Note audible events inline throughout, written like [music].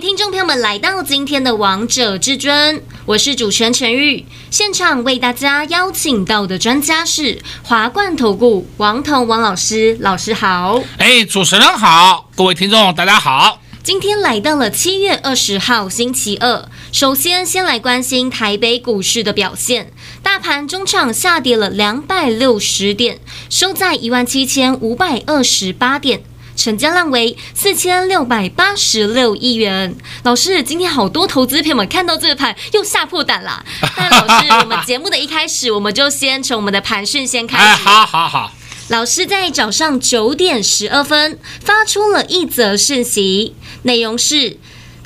迎听众朋友们来到今天的《王者至尊》，我是主持人陈玉。现场为大家邀请到的专家是华冠投顾王彤王老师，老师好。哎，主持人好，各位听众大家好。今天来到了七月二十号星期二，首先先来关心台北股市的表现。大盘中场下跌了两百六十点，收在一万七千五百二十八点，成交量为四千六百八十六亿元。老师，今天好多投资朋友们看到这个盘又吓破胆了。[laughs] 但老师，我们节目的一开始，我们就先从我们的盘讯先开始。哎，好好好。老师在早上九点十二分发出了一则讯息，内容是：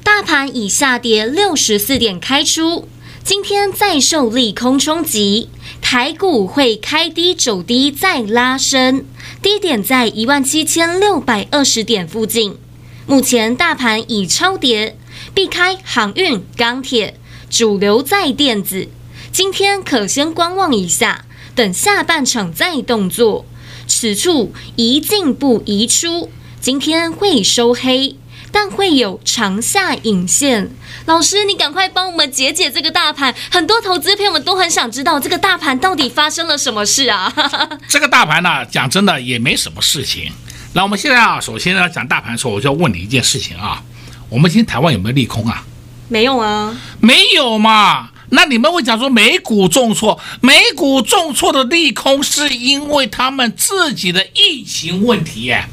大盘已下跌六十四点开出，今天再受利空冲击，台股会开低走低再拉升，低点在一万七千六百二十点附近。目前大盘已超跌，避开航运、钢铁，主流在电子，今天可先观望一下，等下半场再动作。此处宜进不宜出，今天会收黑，但会有长下影线。老师，你赶快帮我们解解这个大盘，很多投资朋友们都很想知道这个大盘到底发生了什么事啊？[laughs] 这个大盘呢，讲真的也没什么事情。那我们现在啊，首先呢讲大盘的时候，我就要问你一件事情啊，我们今天台湾有没有利空啊？没有啊，没有嘛。那你们会讲说美股重挫，美股重挫的利空是因为他们自己的疫情问题耶？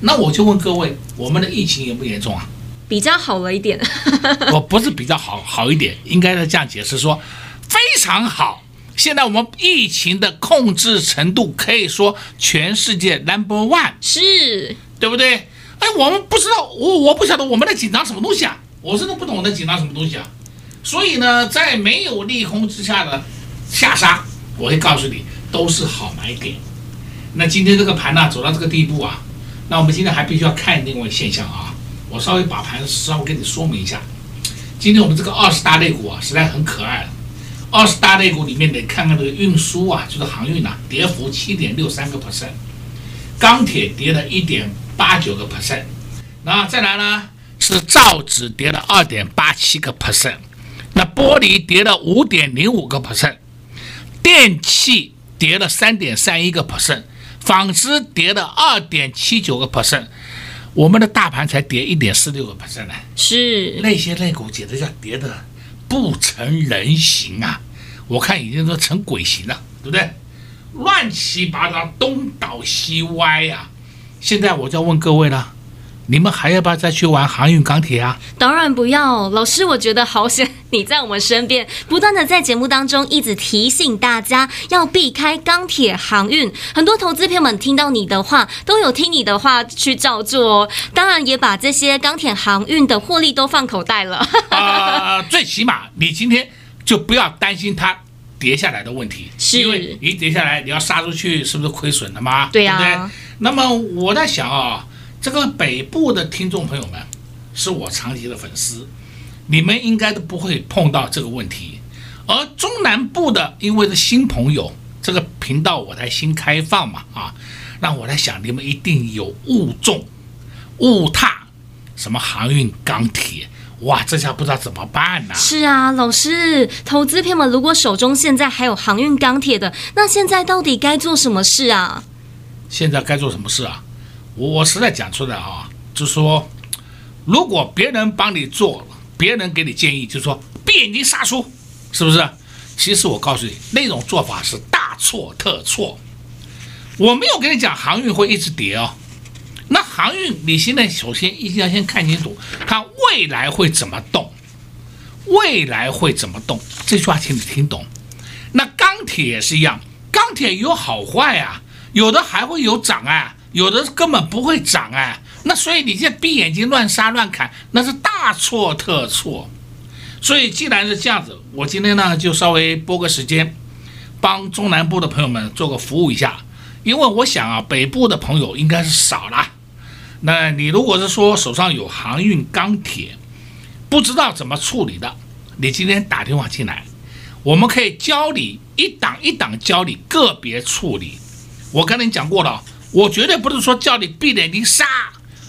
那我就问各位，我们的疫情严不严重啊？比较好了一点。[laughs] 我不是比较好好一点，应该是这样解释说，非常好。现在我们疫情的控制程度可以说全世界 number one，是对不对？哎，我们不知道，我我不晓得我们在紧张什么东西啊？我真的不懂我在紧张什么东西啊？所以呢，在没有利空之下的下杀，我会告诉你，都是好买点。那今天这个盘呢，走到这个地步啊，那我们今天还必须要看另外现象啊。我稍微把盘稍微跟你说明一下。今天我们这个二十大类股啊，实在很可爱。二十大类股里面得看看这个运输啊，就是航运呐、啊，跌幅七点六三个 percent，钢铁跌了一点八九个 percent，那再来呢是造纸跌了二点八七个 percent。那玻璃跌了五点零五个 percent，电器跌了三点三一个 percent，纺织跌了二点七九个 percent，我们的大盘才跌一点四六个 percent 呢。是那些类股简直叫跌的不成人形啊！我看已经都成鬼形了，对不对？乱七八糟，东倒西歪呀、啊！现在我就要问各位了。你们还要不要再去玩航运钢铁啊？当然不要，老师，我觉得好险你在我们身边，不断的在节目当中一直提醒大家要避开钢铁航运。很多投资朋友们听到你的话，都有听你的话去照做哦。当然也把这些钢铁航运的获利都放口袋了。[laughs] 啊、呃，最起码你今天就不要担心它跌下来的问题，是因为一跌下来你要杀出去，是不是亏损了吗？对呀、啊，对不对？那么我在想啊。这个北部的听众朋友们是我长期的粉丝，你们应该都不会碰到这个问题。而中南部的，因为是新朋友，这个频道我才新开放嘛，啊，那我在想，你们一定有误中误踏什么航运钢铁，哇，这下不知道怎么办呢？是啊，老师，投资朋友们如果手中现在还有航运钢铁的，那现在到底该做什么事啊？现在该做什么事啊？我实在讲出来啊，就说，如果别人帮你做，别人给你建议，就是说闭眼睛杀出，是不是？其实我告诉你，那种做法是大错特错。我没有跟你讲航运会一直跌哦，那航运你现在首先一定要先看清楚，它未来会怎么动，未来会怎么动，这句话请你听懂。那钢铁也是一样，钢铁有好坏啊，有的还会有涨啊。有的根本不会涨哎，那所以你现在闭眼睛乱杀乱砍，那是大错特错。所以既然是这样子，我今天呢就稍微拨个时间，帮中南部的朋友们做个服务一下，因为我想啊，北部的朋友应该是少了。那你如果是说手上有航运钢铁，不知道怎么处理的，你今天打电话进来，我们可以教你一档一档教你个别处理。我跟你讲过了，我绝对不是说叫你闭着眼睛杀。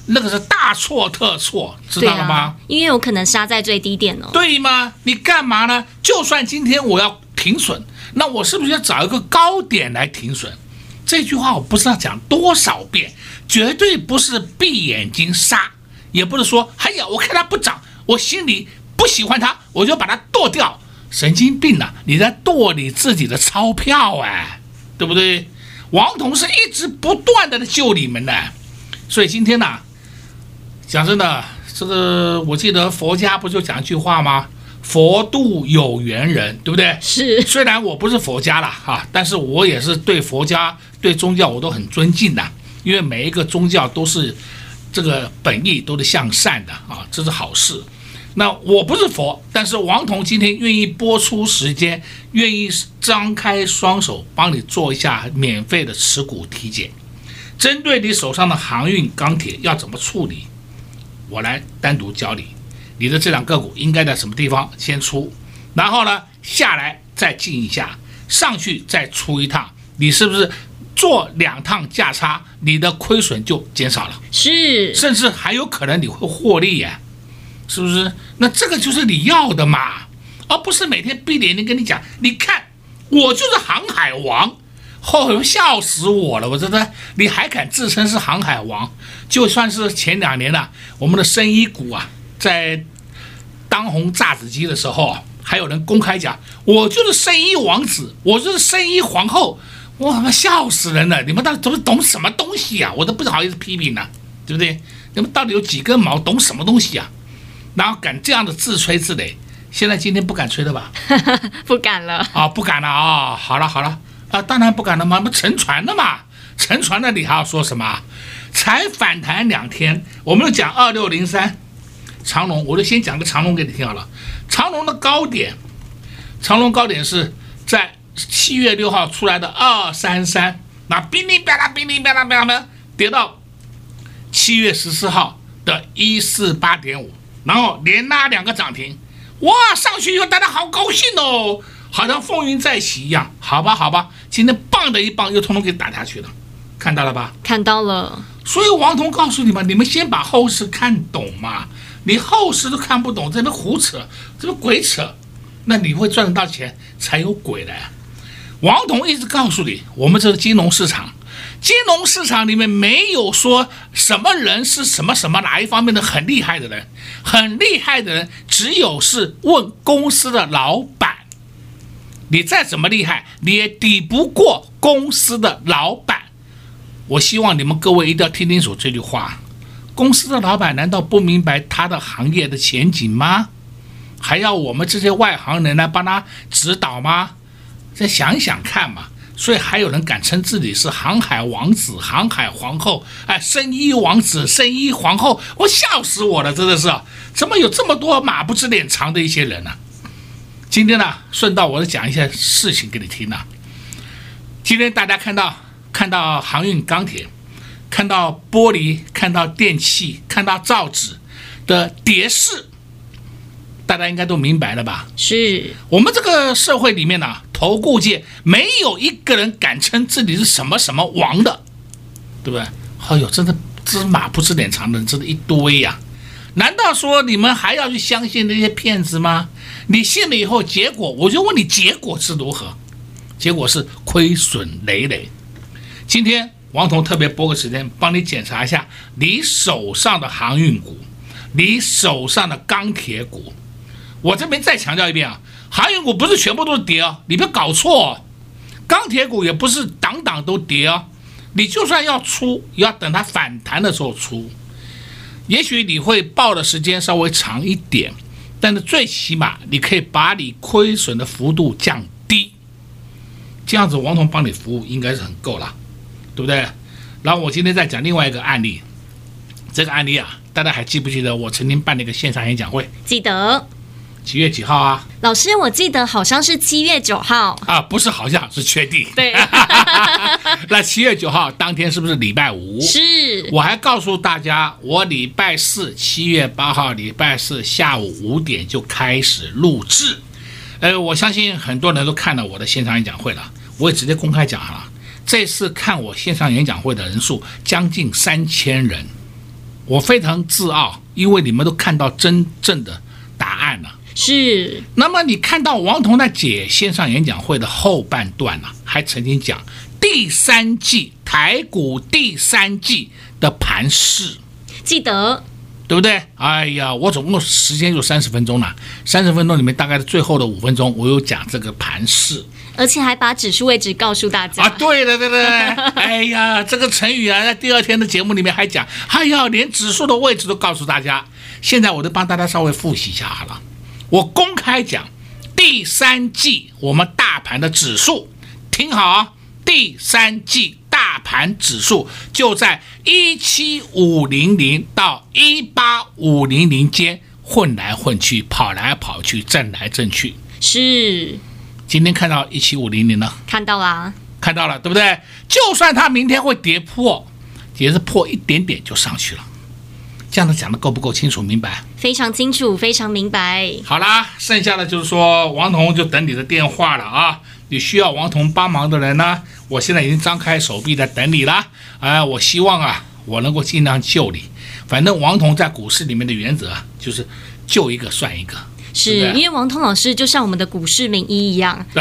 那个是大错特错，知道了吗？啊、因为有可能杀在最低点哦。对吗？你干嘛呢？就算今天我要停损，那我是不是要找一个高点来停损？这句话我不知道讲多少遍，绝对不是闭眼睛杀，也不是说，哎呀，我看它不涨，我心里不喜欢它，我就把它剁掉。神经病啊！你在剁你自己的钞票哎，对不对？王彤是一直不断的救你们的，所以今天呢。讲真的，这个我记得佛家不就讲一句话吗？佛度有缘人，对不对？是。虽然我不是佛家了哈，但是我也是对佛家、对宗教我都很尊敬的，因为每一个宗教都是这个本意都是向善的啊，这是好事。那我不是佛，但是王彤今天愿意播出时间，愿意张开双手帮你做一下免费的持股体检，针对你手上的航运钢铁要怎么处理？我来单独教你，你的这两个股应该在什么地方先出，然后呢下来再进一下，上去再出一趟，你是不是做两趟价差，你的亏损就减少了？是，甚至还有可能你会获利呀，是不是？那这个就是你要的嘛，而不是每天闭着眼睛跟你讲，你看我就是航海王。哦，笑死我了！我真的你还敢自称是航海王？就算是前两年了，我们的生医股啊，在当红炸子鸡的时候，还有人公开讲我就是生医王子，我就是生医皇后，我他妈笑死人了！你们到底怎么懂什么东西啊？我都不好意思批评了，对不对？你们到底有几根毛？懂什么东西啊？然后敢这样的自吹自擂，现在今天不敢吹了吧？[laughs] 不敢了啊、哦，不敢了啊、哦！好了好了。啊，当然不敢了嘛，不沉船了嘛，沉船了，你还要说什么？才反弹两天，我们就讲二六零三长龙，我就先讲个长龙给你听好了。长龙的高点，长龙高点是在七月六号出来的二三三，那哔哩吧啦，哔哩吧啦吧啦，跌到七月十四号的一四八点五，然后连拉两个涨停，哇，上去以后大家好高兴哦。好像风云再起一样，好吧，好吧，今天棒的一棒又通通给打下去了，看到了吧？看到了。所以王彤告诉你们，你们先把后市看懂嘛。你后市都看不懂，这边胡扯，这边鬼扯，那你会赚得到钱才有鬼的。王彤一直告诉你，我们这个金融市场，金融市场里面没有说什么人是什么什么哪一方面的很厉害的人，很厉害的人只有是问公司的老板。你再怎么厉害，你也抵不过公司的老板。我希望你们各位一定要听清楚这句话：公司的老板难道不明白他的行业的前景吗？还要我们这些外行人来帮他指导吗？再想想看嘛。所以还有人敢称自己是航海王子、航海皇后，哎，生医王子、生医皇后，我笑死我了，真的是，怎么有这么多马不知脸长的一些人呢？今天呢，顺道我讲一些事情给你听呢。今天大家看到看到航运钢铁，看到玻璃，看到电器，看到造纸的跌势，大家应该都明白了吧？是我们这个社会里面呢，投顾界没有一个人敢称自己是什么什么王的，对不对？哎呦，真的芝麻不知脸长的人真的一堆呀、难道说你们还要去相信那些骗子吗？你信了以后，结果我就问你，结果是如何？结果是亏损累累。今天王彤特别拨个时间帮你检查一下你手上的航运股，你手上的钢铁股。我这边再强调一遍啊，航运股不是全部都是跌哦，你别搞错哦。钢铁股也不是档档都跌哦，你就算要出，也要等它反弹的时候出。也许你会报的时间稍微长一点，但是最起码你可以把你亏损的幅度降低，这样子王彤帮你服务应该是很够了，对不对？然后我今天再讲另外一个案例，这个案例啊，大家还记不记得我曾经办了一个线上演讲会？记得。几月几号啊？老师，我记得好像是七月九号啊，不是好像是确定。对，[laughs] 那七月九号当天是不是礼拜五？是。我还告诉大家，我礼拜四七月八号礼拜四下午五点就开始录制。呃，我相信很多人都看了我的线上演讲会了，我也直接公开讲了。这次看我线上演讲会的人数将近三千人，我非常自傲，因为你们都看到真正的答案了。是，那么你看到王彤在解线上演讲会的后半段呢、啊，还曾经讲第三季台股第三季的盘势，记得对不对？哎呀，我总共时间就三十分钟了，三十分钟里面大概的最后的五分钟，我有讲这个盘势，而且还把指数位置告诉大家啊。对的，对的，[laughs] 哎呀，这个成语啊，在第二天的节目里面还讲，哎呀，连指数的位置都告诉大家。现在我都帮大家稍微复习一下好了。我公开讲，第三季我们大盘的指数，听好啊，第三季大盘指数就在一七五零零到一八五零零间混来混去，跑来跑去，震来震去。是，今天看到一七五零零了，看到啦，看到了，对不对？就算它明天会跌破，也是破一点点就上去了。这样子讲的够不够清楚明白？非常清楚，非常明白。好啦，剩下的就是说，王彤就等你的电话了啊！你需要王彤帮忙的人呢，我现在已经张开手臂在等你了。啊、呃，我希望啊，我能够尽量救你。反正王彤在股市里面的原则啊，就是救一个算一个。是，因为王彤老师就像我们的股市名医一样。[laughs]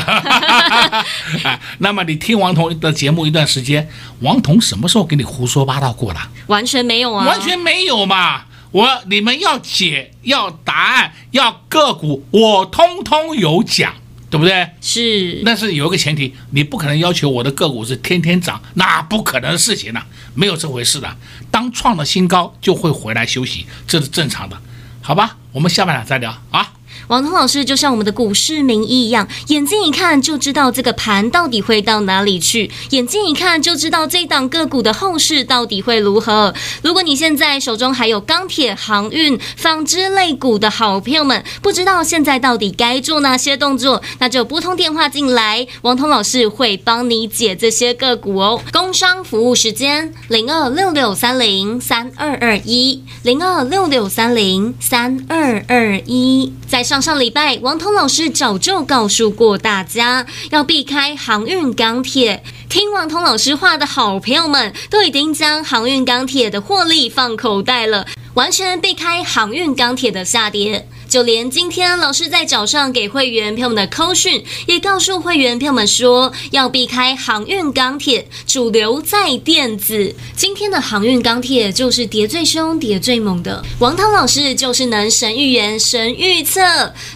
哎，那么你听王彤的节目一段时间，王彤什么时候给你胡说八道过了？完全没有啊，完全没有嘛！我你们要解要答案要个股，我通通有讲，对不对？是。但是有一个前提，你不可能要求我的个股是天天涨，那不可能的事情了，没有这回事的。当创了新高就会回来休息，这是正常的，好吧？我们下半场再聊啊。王彤老师就像我们的股市名医一样，眼睛一看就知道这个盘到底会到哪里去，眼睛一看就知道这档个股的后市到底会如何。如果你现在手中还有钢铁、航运、纺织类股的好朋友们，不知道现在到底该做哪些动作，那就拨通电话进来，王彤老师会帮你解这些个股哦。工商服务时间：零二六六三零三二二一，零二六六三零三二二一，在上。上上礼拜，王彤老师早就告诉过大家，要避开航运钢铁。听王彤老师话的好朋友们，都已经将航运钢铁的获利放口袋了，完全避开航运钢铁的下跌。就连今天老师在早上给会员朋友们的扣讯，也告诉会员朋友们说，要避开航运钢铁，主流在电子。今天的航运钢铁就是跌最凶、跌最猛的。王涛老师就是能神预言、神预测。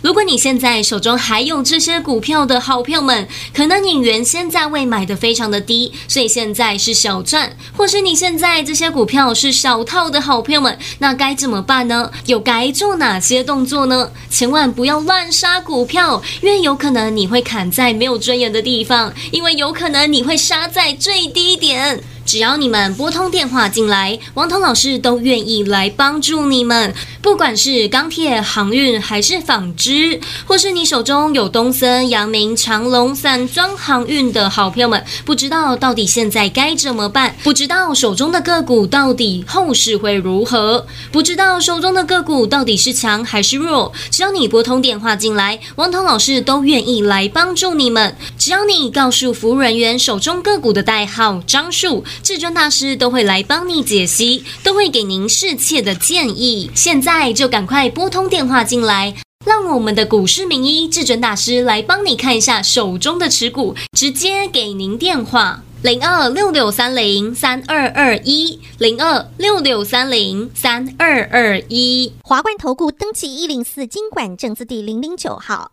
如果你现在手中还有这些股票的好朋友们，可能你原先价位买的非常的低，所以现在是小赚，或是你现在这些股票是小套的好朋友们，那该怎么办呢？又该做哪些动作呢？千万不要乱杀股票，因为有可能你会砍在没有尊严的地方，因为有可能你会杀在最低点。只要你们拨通电话进来，王彤老师都愿意来帮助你们。不管是钢铁、航运，还是纺织，或是你手中有东森、阳明、长隆、散装航运的好朋友们，不知道到底现在该怎么办？不知道手中的个股到底后市会如何？不知道手中的个股到底是强还是弱？只要你拨通电话进来，王彤老师都愿意来帮助你们。只要你告诉服务人员手中个股的代号、张数。至尊大师都会来帮你解析，都会给您适切的建议。现在就赶快拨通电话进来，让我们的股市名医至尊大师来帮你看一下手中的持股，直接给您电话：零二六六三零三二二一，零二六六三零三二二一。华冠投顾登记一零四金管证字第零零九号。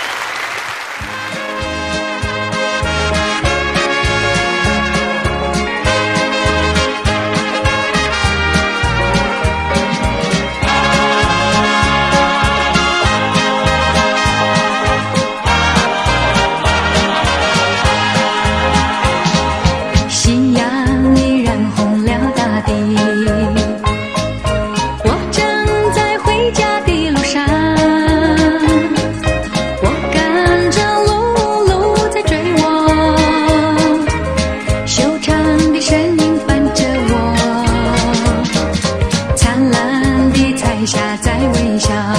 下在微笑。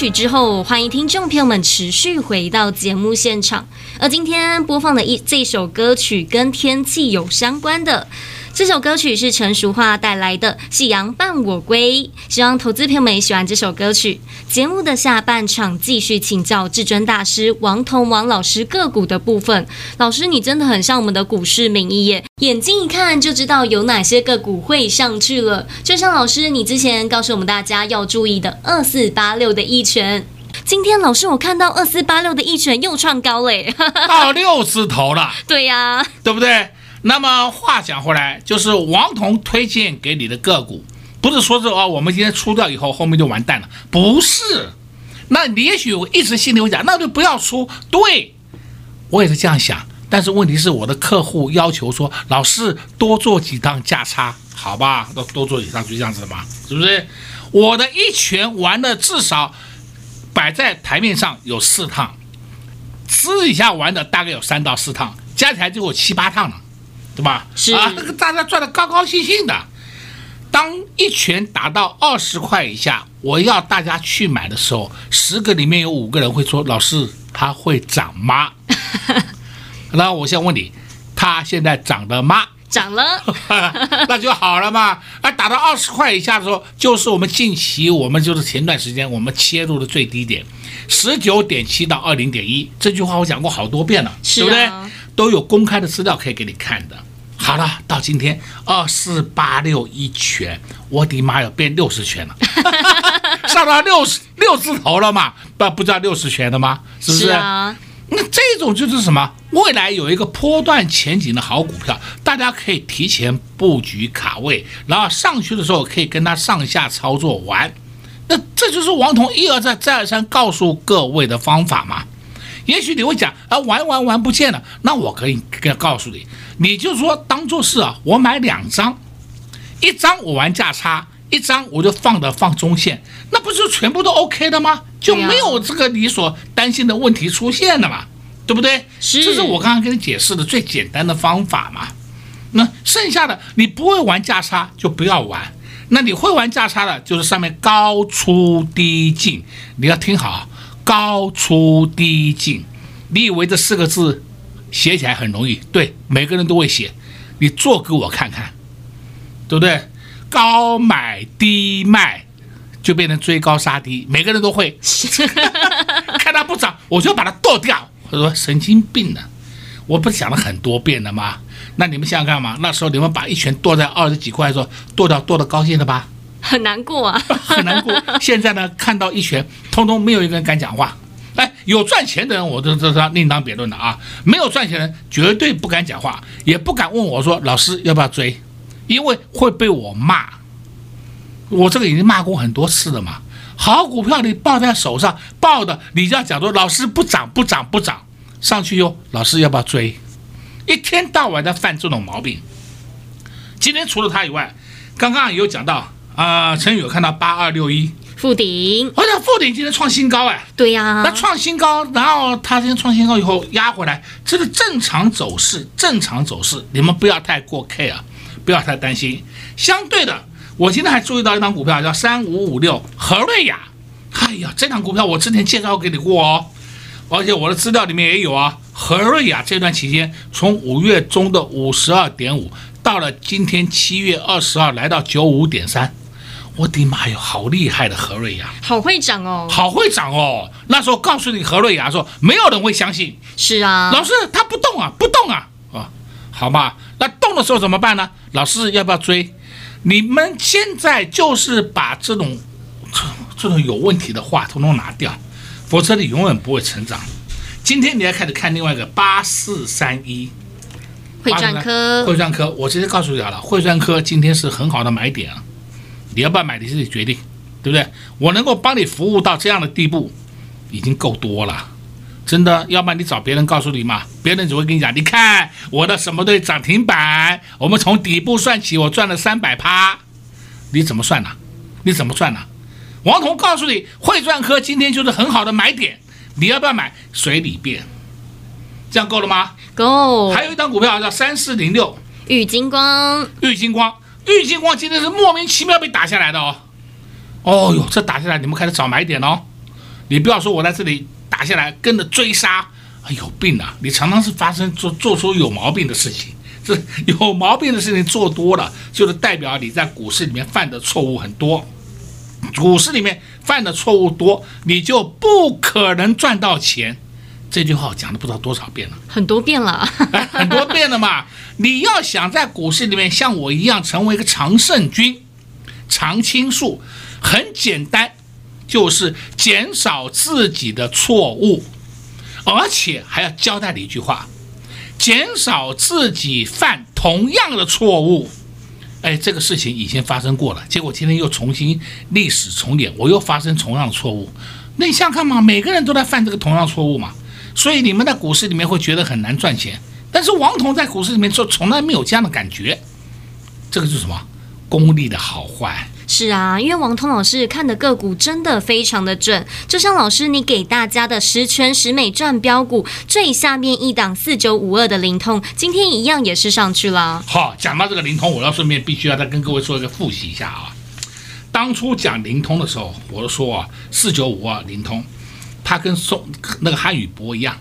曲之后，欢迎听众朋友们持续回到节目现场。而今天播放的一这首歌曲跟天气有相关的。这首歌曲是陈淑樺带来的《夕阳伴我归》，希望投资朋友们也喜欢这首歌曲。节目的下半场继续请教至尊大师王彤王老师个股的部分。老师，你真的很像我们的股市名医耶，眼睛一看就知道有哪些个股会上去了。就像老师你之前告诉我们大家要注意的二四八六的一拳，今天老师我看到二四八六的一拳又创高嘞，到六字头了。[laughs] 对呀、啊，对不对？那么话讲回来，就是王彤推荐给你的个股，不是说是哦，我们今天出掉以后，后面就完蛋了，不是。那你也许我一直心里会讲，那就不要出。对，我也是这样想。但是问题是我的客户要求说，老师多做几趟价差，好吧？多多做几趟就这样子嘛，是不是？我的一拳玩的至少摆在台面上有四趟，私底下玩的大概有三到四趟，加起来就有七八趟了。对吧？是啊，那个大家赚的高高兴兴的。当一拳打到二十块以下，我要大家去买的时候，十个里面有五个人会说：“老师，它会涨吗？” [laughs] 那我先问你，它现在涨了吗？涨了，[laughs] 那就好了嘛。啊，打到二十块以下的时候，就是我们近期我们就是前段时间我们切入的最低点，十九点七到二零点一。这句话我讲过好多遍了，是啊、对不对？都有公开的资料可以给你看的。好了，到今天二四八六一拳，我的妈呀，变六十拳了，[laughs] 上到六十六字头了嘛？不不知道六十拳的吗？是不是？是啊。那这种就是什么？未来有一个波段前景的好股票，大家可以提前布局卡位，然后上去的时候可以跟它上下操作玩。那这就是王彤一而再再而三告诉各位的方法嘛。也许你会讲啊，玩玩玩不见了，那我可以跟告诉你，你就说当做是啊，我买两张，一张我玩价差，一张我就放的放中线，那不是全部都 OK 的吗？就没有这个你所担心的问题出现了嘛，对不对？是，这是我刚刚跟你解释的最简单的方法嘛。那剩下的你不会玩价差就不要玩，那你会玩价差的，就是上面高出低进，你要听好。高出低进，你以为这四个字写起来很容易？对，每个人都会写。你做给我看看，对不对？高买低卖，就变成追高杀低，每个人都会。[laughs] 看它不涨，我就把它剁掉。他说神经病呢，我不是讲了很多遍了吗？那你们想想看嘛，那时候你们把一拳剁在二十几块的时候，剁掉剁的高兴了吧？很难过啊，[laughs] 很难过。现在呢，看到一拳，通通没有一个人敢讲话。哎，有赚钱的人，我这这是另当别论的啊。没有赚钱的人，绝对不敢讲话，也不敢问我说：“老师要不要追？”因为会被我骂。我这个已经骂过很多次了嘛。好股票你抱在手上，抱的你就要讲说：“老师不涨，不涨，不涨。”上去哟，老师要不要追？一天到晚在犯这种毛病。今天除了他以外，刚刚有讲到。啊，陈宇有看到八二六一。富鼎，好像富鼎今天创新高哎，对呀、啊，那创新高，然后它今天创新高以后压回来，这是正常走势，正常走势，你们不要太过 care，不要太担心。相对的，我今天还注意到一张股票叫三五五六和瑞雅，哎呀，这张股票我之前介绍给你过哦，而且我的资料里面也有啊，和瑞雅这段期间从五月中的五十二点五，到了今天七月二十二来到九五点三。我的妈哟，好厉害的何瑞阳，好会涨哦，好会涨哦。那时候告诉你何瑞阳说，没有人会相信。是啊，老师他不动啊，不动啊，啊，好吧，那动的时候怎么办呢？老师要不要追？你们现在就是把这种这这种有问题的话统统拿掉，否则你永远不会成长。今天你要开始看另外一个八四三一，汇钻科，汇钻科，我直接告诉你好了，汇钻科今天是很好的买点啊。你要不要买，你自己决定，对不对？我能够帮你服务到这样的地步，已经够多了，真的。要不然你找别人告诉你嘛，别人只会跟你讲，你看我的什么队涨停板，我们从底部算起，我赚了三百趴，你怎么算呢？你怎么算呢？王彤告诉你，汇赚科今天就是很好的买点，你要不要买？随你便，这样够了吗？够。还有一档股票叫三四零六，玉金光，玉金光。玉金光今天是莫名其妙被打下来的哦，哦哟，这打下来你们开始找买点哦，你不要说我在这里打下来跟着追杀，哎，有病啊！你常常是发生做做出有毛病的事情，这 [laughs] 有毛病的事情做多了，就是代表你在股市里面犯的错误很多，股市里面犯的错误多，你就不可能赚到钱。这句话我讲了不知道多少遍了，很多遍了，哎，很多遍了嘛。你要想在股市里面像我一样成为一个常胜军、常青树，很简单，就是减少自己的错误，而且还要交代你一句话：减少自己犯同样的错误。哎，这个事情已经发生过了，结果今天又重新历史重演，我又发生同样的错误。那你想想看嘛，每个人都在犯这个同样错误嘛。所以你们在股市里面会觉得很难赚钱，但是王彤在股市里面就从来没有这样的感觉，这个是什么？功力的好坏。是啊，因为王彤老师看的个股真的非常的准，就像老师你给大家的十全十美赚标股最下面一档四九五二的灵通，今天一样也是上去了。好，讲到这个灵通，我要顺便必须要再跟各位做一个复习一下啊。当初讲灵通的时候，我就说啊，四九五二灵通。他跟宋那个汉语博一样，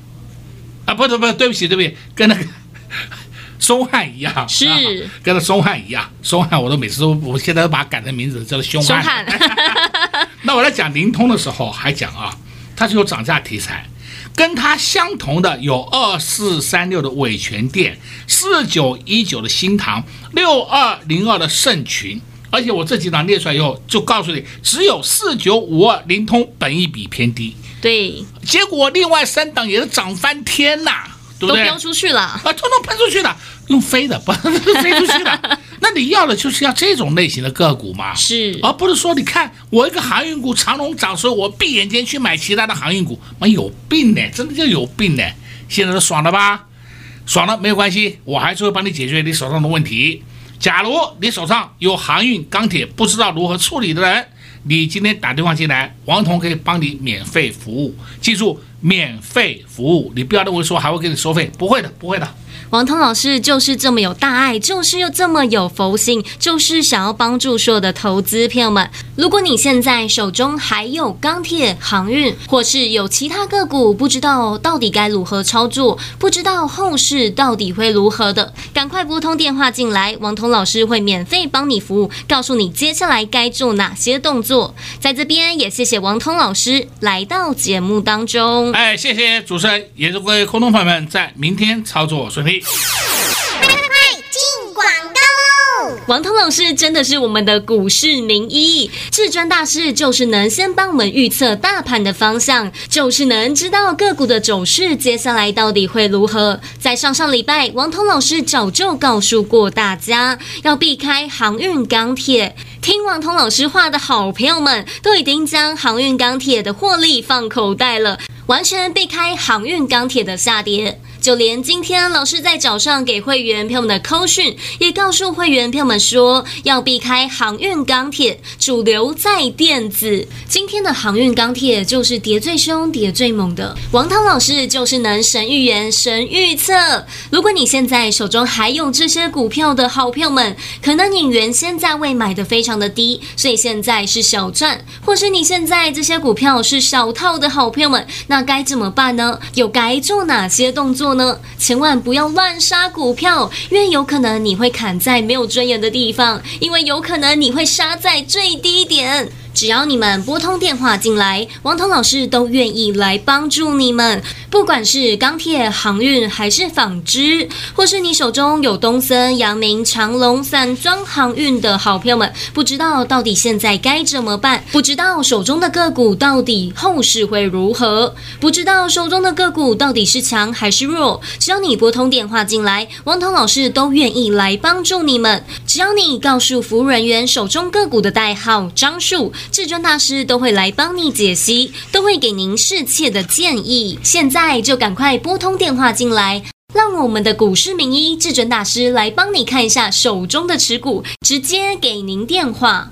啊，不对不，对不起对不起，跟那个 [laughs] 松汉一样，是，啊、跟那松汉一样，松汉我都每次都，我现在都把它改成名字叫做凶悍。凶悍 [laughs] 那我来讲灵通的时候还讲啊，它是有涨价题材，跟它相同的有二四三六的伟诠电，四九一九的新塘，六二零二的盛群，而且我这几档列出来以后，就告诉你，只有四九五二灵通本益比偏低。对，结果另外三档也是涨翻天呐，对不对？都飙出去了啊，通通喷出去了，用飞的 [laughs] 不飞出去了。[laughs] 那你要的就是要这种类型的个股嘛，是，而不是说你看我一个航运股长龙涨，所以我闭眼睛去买其他的航运股，妈有病呢，真的就有病呢。现在都爽了吧？爽了没有关系，我还是会帮你解决你手上的问题。假如你手上有航运、钢铁不知道如何处理的人，你今天打电话进来，王彤可以帮你免费服务。记住，免费服务，你不要认为说还会给你收费，不会的，不会的。王彤老师就是这么有大爱，就是又这么有佛性，就是想要帮助所有的投资朋友们。如果你现在手中还有钢铁、航运，或是有其他个股，不知道到底该如何操作，不知道后市到底会如何的，赶快拨通电话进来，王彤老师会免费帮你服务，告诉你接下来该做哪些动作。在这边也谢谢王彤老师来到节目当中。哎，谢谢主持人，也祝各位空中朋友们在明天操作顺利。快进广告喽！王通老师真的是我们的股市名医，至尊大师就是能先帮我们预测大盘的方向，就是能知道个股的走势接下来到底会如何。在上上礼拜，王通老师早就告诉过大家，要避开航运、钢铁。听王通老师话的好朋友们，都已经将航运、钢铁的获利放口袋了，完全避开航运、钢铁的下跌。就连今天老师在早上给会员朋友们的扣讯，也告诉会员朋友们说，要避开航运、钢铁，主流在电子。今天的航运、钢铁就是跌最凶、跌最猛的。王涛老师就是能神预言、神预测。如果你现在手中还有这些股票的好朋友们，可能你原先价位买的非常的低，所以现在是小赚，或是你现在这些股票是小套的好朋友们，那该怎么办呢？又该做哪些动作呢？千万不要乱杀股票，因为有可能你会砍在没有尊严的地方，因为有可能你会杀在最低点。只要你们拨通电话进来，王彤老师都愿意来帮助你们。不管是钢铁、航运，还是纺织，或是你手中有东森、阳明、长隆、散装航运的好朋友们，不知道到底现在该怎么办？不知道手中的个股到底后市会如何？不知道手中的个股到底是强还是弱？只要你拨通电话进来，王彤老师都愿意来帮助你们。只要你告诉服务人员手中个股的代号、张数。至尊大师都会来帮你解析，都会给您适切的建议。现在就赶快拨通电话进来，让我们的股市名医至尊大师来帮你看一下手中的持股，直接给您电话：